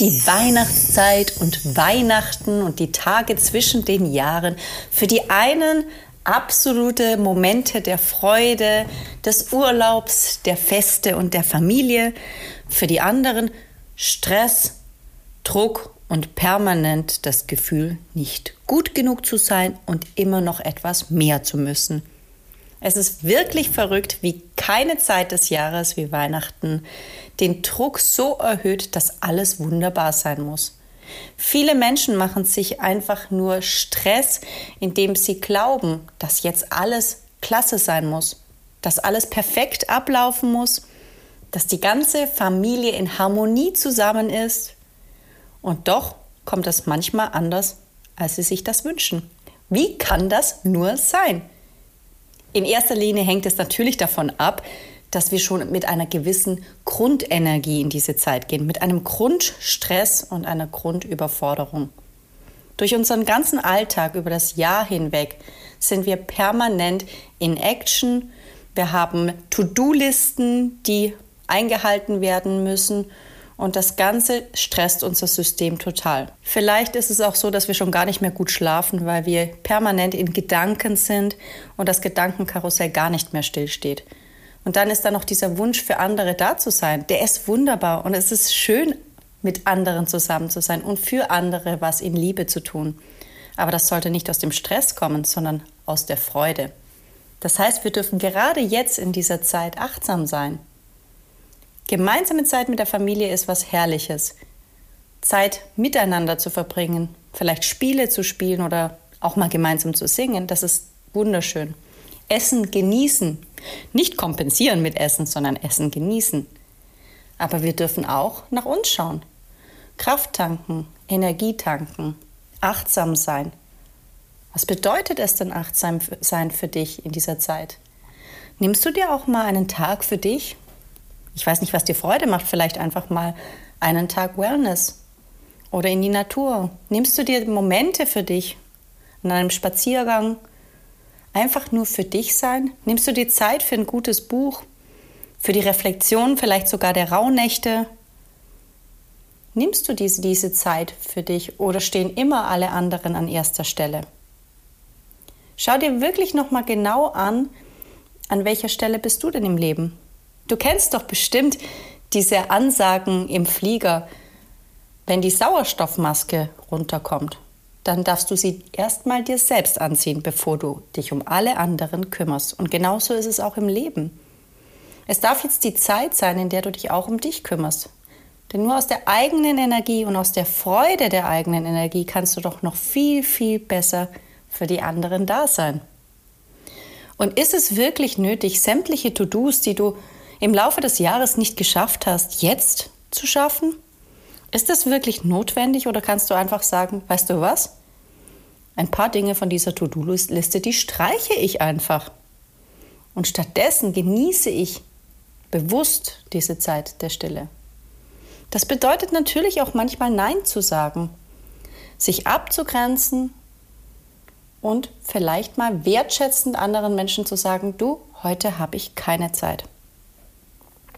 die Weihnachtszeit und Weihnachten und die Tage zwischen den Jahren für die einen absolute Momente der Freude, des Urlaubs, der Feste und der Familie, für die anderen Stress, Druck und permanent das Gefühl, nicht gut genug zu sein und immer noch etwas mehr zu müssen. Es ist wirklich verrückt, wie keine Zeit des Jahres wie Weihnachten den Druck so erhöht, dass alles wunderbar sein muss. Viele Menschen machen sich einfach nur Stress, indem sie glauben, dass jetzt alles klasse sein muss, dass alles perfekt ablaufen muss, dass die ganze Familie in Harmonie zusammen ist. Und doch kommt es manchmal anders, als sie sich das wünschen. Wie kann das nur sein? In erster Linie hängt es natürlich davon ab, dass wir schon mit einer gewissen Grundenergie in diese Zeit gehen, mit einem Grundstress und einer Grundüberforderung. Durch unseren ganzen Alltag über das Jahr hinweg sind wir permanent in Action. Wir haben To-Do-Listen, die eingehalten werden müssen und das Ganze stresst unser System total. Vielleicht ist es auch so, dass wir schon gar nicht mehr gut schlafen, weil wir permanent in Gedanken sind und das Gedankenkarussell gar nicht mehr stillsteht. Und dann ist da noch dieser Wunsch für andere da zu sein. Der ist wunderbar und es ist schön, mit anderen zusammen zu sein und für andere was in Liebe zu tun. Aber das sollte nicht aus dem Stress kommen, sondern aus der Freude. Das heißt, wir dürfen gerade jetzt in dieser Zeit achtsam sein Gemeinsame Zeit mit der Familie ist was Herrliches. Zeit miteinander zu verbringen, vielleicht Spiele zu spielen oder auch mal gemeinsam zu singen, das ist wunderschön. Essen genießen, nicht kompensieren mit Essen, sondern Essen genießen. Aber wir dürfen auch nach uns schauen. Kraft tanken, Energie tanken, achtsam sein. Was bedeutet es denn achtsam sein für dich in dieser Zeit? Nimmst du dir auch mal einen Tag für dich, ich weiß nicht, was dir Freude macht, vielleicht einfach mal einen Tag Wellness oder in die Natur. Nimmst du dir Momente für dich an einem Spaziergang? Einfach nur für dich sein? Nimmst du dir Zeit für ein gutes Buch? Für die Reflexion vielleicht sogar der Rauhnächte? Nimmst du diese, diese Zeit für dich oder stehen immer alle anderen an erster Stelle? Schau dir wirklich nochmal genau an, an welcher Stelle bist du denn im Leben? Du kennst doch bestimmt diese Ansagen im Flieger, wenn die Sauerstoffmaske runterkommt, dann darfst du sie erstmal dir selbst anziehen, bevor du dich um alle anderen kümmerst. Und genauso ist es auch im Leben. Es darf jetzt die Zeit sein, in der du dich auch um dich kümmerst. Denn nur aus der eigenen Energie und aus der Freude der eigenen Energie kannst du doch noch viel, viel besser für die anderen da sein. Und ist es wirklich nötig, sämtliche To-Dos, die du im Laufe des Jahres nicht geschafft hast, jetzt zu schaffen? Ist das wirklich notwendig oder kannst du einfach sagen, weißt du was? Ein paar Dinge von dieser To-Do-Liste, die streiche ich einfach. Und stattdessen genieße ich bewusst diese Zeit der Stille. Das bedeutet natürlich auch manchmal Nein zu sagen, sich abzugrenzen und vielleicht mal wertschätzend anderen Menschen zu sagen, du, heute habe ich keine Zeit.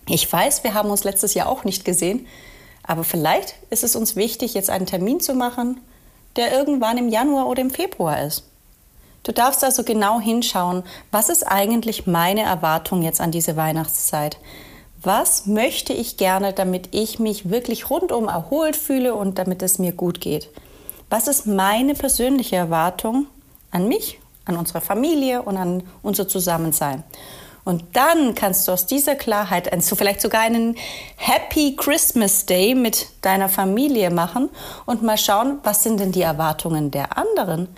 Ich weiß, wir haben uns letztes Jahr auch nicht gesehen, aber vielleicht ist es uns wichtig, jetzt einen Termin zu machen, der irgendwann im Januar oder im Februar ist. Du darfst also genau hinschauen, was ist eigentlich meine Erwartung jetzt an diese Weihnachtszeit? Was möchte ich gerne, damit ich mich wirklich rundum erholt fühle und damit es mir gut geht? Was ist meine persönliche Erwartung an mich, an unsere Familie und an unser Zusammensein? Und dann kannst du aus dieser Klarheit so vielleicht sogar einen Happy Christmas Day mit deiner Familie machen und mal schauen, was sind denn die Erwartungen der anderen?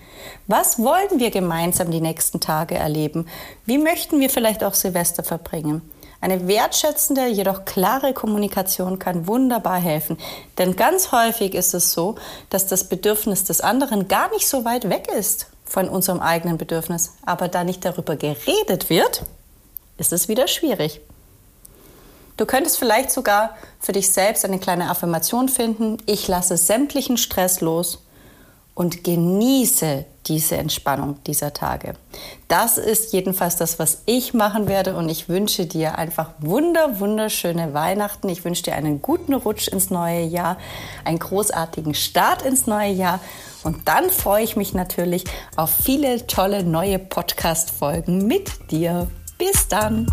Was wollen wir gemeinsam die nächsten Tage erleben? Wie möchten wir vielleicht auch Silvester verbringen? Eine wertschätzende, jedoch klare Kommunikation kann wunderbar helfen. Denn ganz häufig ist es so, dass das Bedürfnis des anderen gar nicht so weit weg ist von unserem eigenen Bedürfnis. Aber da nicht darüber geredet wird, ist es wieder schwierig. Du könntest vielleicht sogar für dich selbst eine kleine Affirmation finden. Ich lasse sämtlichen Stress los und genieße diese Entspannung dieser Tage. Das ist jedenfalls das, was ich machen werde und ich wünsche dir einfach wunder, wunderschöne Weihnachten. Ich wünsche dir einen guten Rutsch ins neue Jahr, einen großartigen Start ins neue Jahr und dann freue ich mich natürlich auf viele tolle neue Podcast-Folgen mit dir. Bis dann!